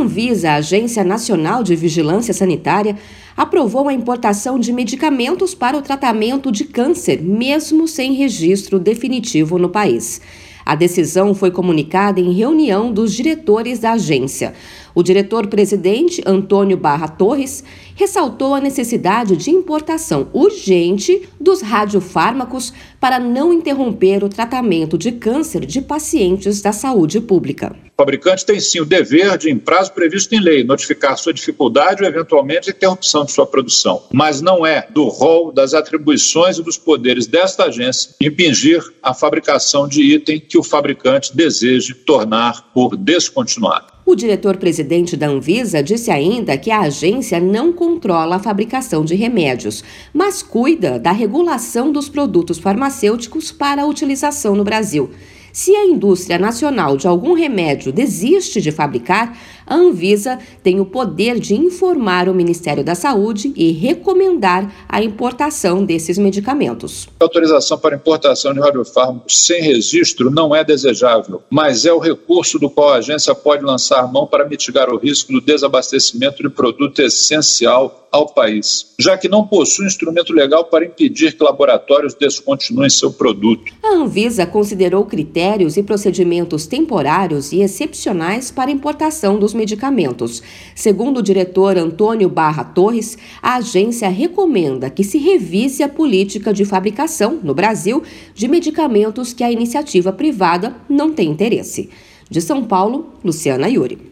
Anvisa, a Agência Nacional de Vigilância Sanitária, aprovou a importação de medicamentos para o tratamento de câncer, mesmo sem registro definitivo no país. A decisão foi comunicada em reunião dos diretores da agência. O diretor-presidente, Antônio Barra Torres, ressaltou a necessidade de importação urgente dos radiofármacos para não interromper o tratamento de câncer de pacientes da saúde pública. O fabricante tem sim o dever de, em prazo previsto em lei, notificar sua dificuldade ou eventualmente interrupção de sua produção, mas não é do rol das atribuições e dos poderes desta agência impingir a fabricação de item que o fabricante deseje tornar por descontinuado. O diretor-presidente da Anvisa disse ainda que a agência não controla a fabricação de remédios, mas cuida da regulação dos produtos farmacêuticos para a utilização no Brasil. Se a indústria nacional de algum remédio desiste de fabricar, a Anvisa tem o poder de informar o Ministério da Saúde e recomendar a importação desses medicamentos. A autorização para importação de radiofármacos sem registro não é desejável, mas é o recurso do qual a agência pode lançar mão para mitigar o risco do desabastecimento de produto essencial ao país, já que não possui instrumento legal para impedir que laboratórios descontinuem seu produto. A Anvisa considerou critérios e procedimentos temporários e excepcionais para importação dos medicamentos. Segundo o diretor Antônio Barra Torres, a agência recomenda que se revise a política de fabricação no Brasil de medicamentos que a iniciativa privada não tem interesse. De São Paulo, Luciana Yuri.